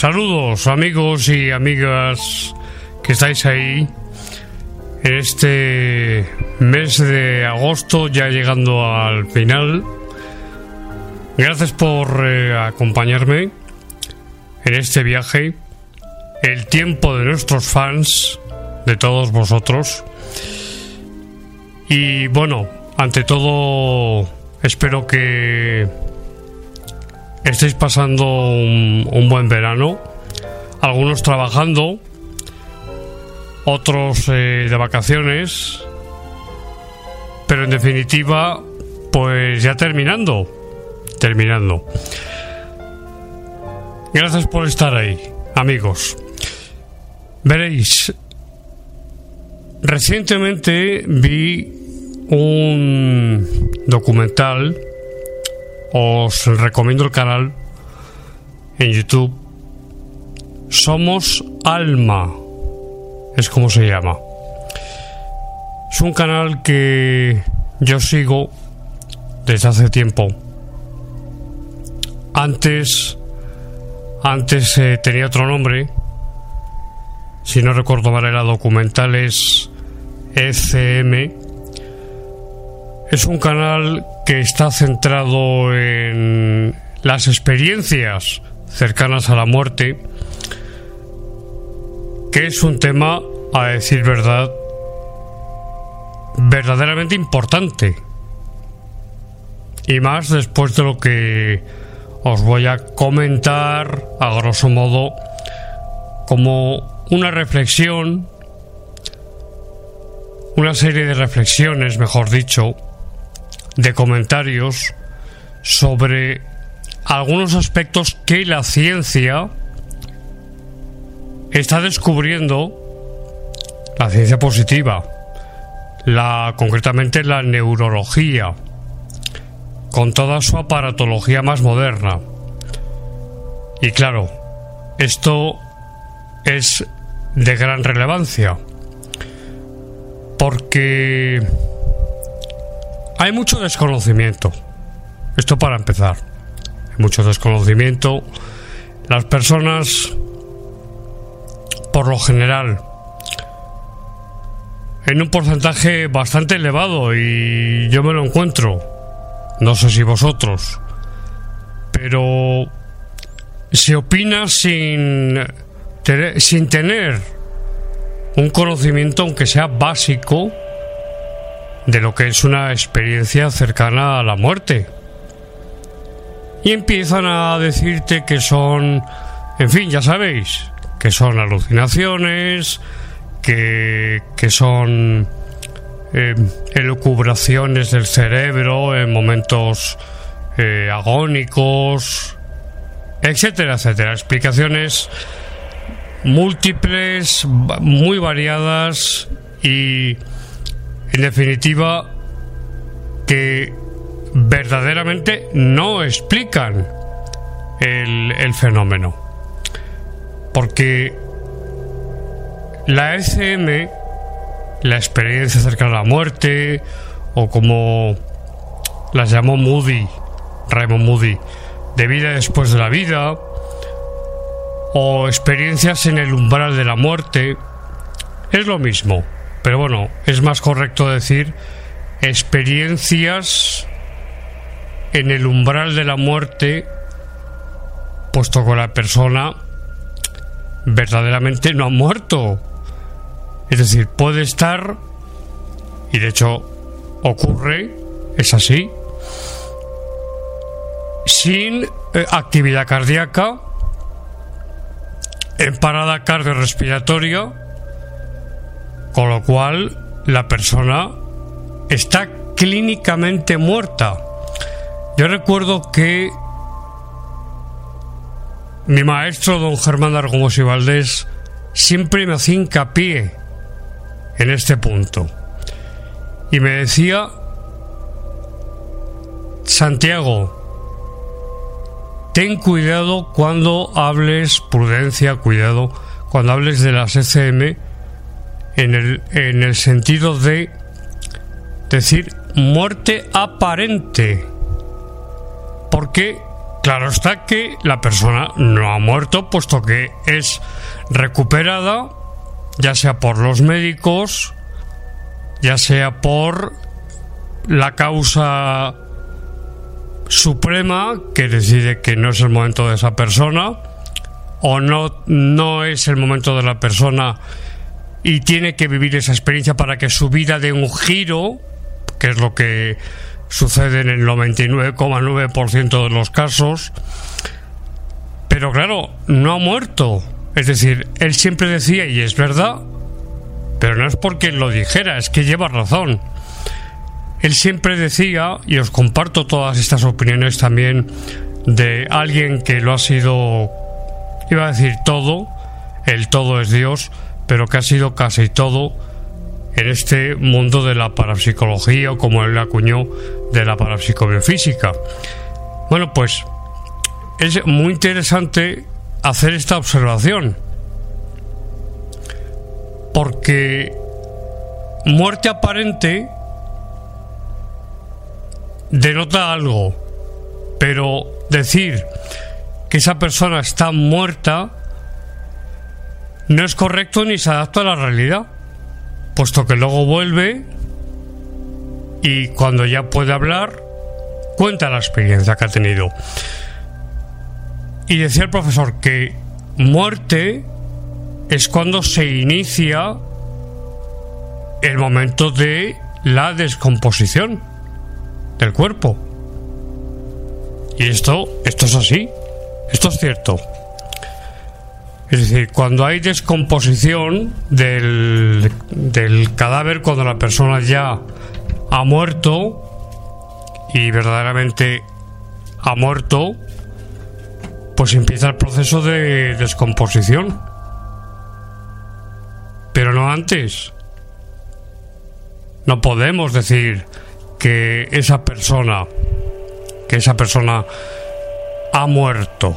Saludos amigos y amigas que estáis ahí en este mes de agosto ya llegando al final. Gracias por eh, acompañarme en este viaje, el tiempo de nuestros fans, de todos vosotros. Y bueno, ante todo espero que estéis pasando un, buen verano, algunos trabajando, otros eh, de vacaciones, pero en definitiva, pues ya terminando, terminando. Gracias por estar ahí, amigos. Veréis, recientemente vi un documental os recomiendo el canal en YouTube. Somos Alma, es como se llama. Es un canal que yo sigo desde hace tiempo. Antes, antes eh, tenía otro nombre. Si no recuerdo mal, era documentales ECM. Es un canal que está centrado en las experiencias cercanas a la muerte, que es un tema, a decir verdad, verdaderamente importante. Y más después de lo que os voy a comentar, a grosso modo, como una reflexión, una serie de reflexiones, mejor dicho, de comentarios sobre algunos aspectos que la ciencia está descubriendo, la ciencia positiva, la concretamente la neurología, con toda su aparatología más moderna. Y claro, esto es de gran relevancia, porque hay mucho desconocimiento. Esto para empezar. Hay mucho desconocimiento. Las personas, por lo general, en un porcentaje bastante elevado y yo me lo encuentro. No sé si vosotros. Pero se opina sin, sin tener un conocimiento, aunque sea básico, de lo que es una experiencia cercana a la muerte. Y empiezan a decirte que son, en fin, ya sabéis, que son alucinaciones, que, que son eh, elucubraciones del cerebro en momentos eh, agónicos, etcétera, etcétera. Explicaciones múltiples, muy variadas y en definitiva, que verdaderamente no explican el, fenómeno. Porque la ECM, la experiencia cercana a la muerte, o como las llamó Moody, Raymond Moody, de vida después de la vida, o experiencias en el umbral de la muerte, es lo mismo. Pero bueno, es más correcto decir experiencias en el umbral de la muerte, puesto que la persona verdaderamente no ha muerto. Es decir, puede estar, y de hecho ocurre, es así, sin eh, actividad cardíaca, en parada cardiorrespiratoria, con lo cual la persona está clínicamente muerta. Yo recuerdo que mi maestro, don Germán Argomos y Valdés, siempre me hacía hincapié en este punto. Y me decía, Santiago, ten cuidado cuando hables, prudencia, cuidado, cuando hables de las ECM, en el, en el sentido de decir muerte aparente. Porque Claro está que la persona no ha muerto puesto que es recuperada ya sea por los médicos, ya sea por la causa suprema que decide que no es el momento de esa persona o no, no es el momento de la persona y tiene que vivir esa experiencia para que su vida dé un giro, que es lo que sucede en el 99,9% de los casos. Pero claro, no ha muerto. Es decir, él siempre decía, y es verdad, pero no es porque lo dijera, es que lleva razón. Él siempre decía, y os comparto todas estas opiniones también de alguien que lo ha sido, iba a decir todo, el todo es Dios, pero que ha sido casi todo en este mundo de la parapsicología o como él acuñó de la parapsicobiofísica. Bueno, pues es muy interesante hacer esta observación porque muerte aparente denota algo, pero decir que esa persona está muerta no es correcto ni se adapta a la realidad, puesto que luego vuelve y cuando ya puede hablar, cuenta la experiencia que ha tenido. Y decía el profesor que muerte es cuando se inicia el momento de la descomposición del cuerpo. Y esto, esto es así, esto es cierto. Es decir, cuando hay descomposición del, del cadáver, cuando la persona ya ha muerto y verdaderamente ha muerto, pues empieza el proceso de descomposición. Pero no antes. No podemos decir que esa persona, que esa persona ha muerto.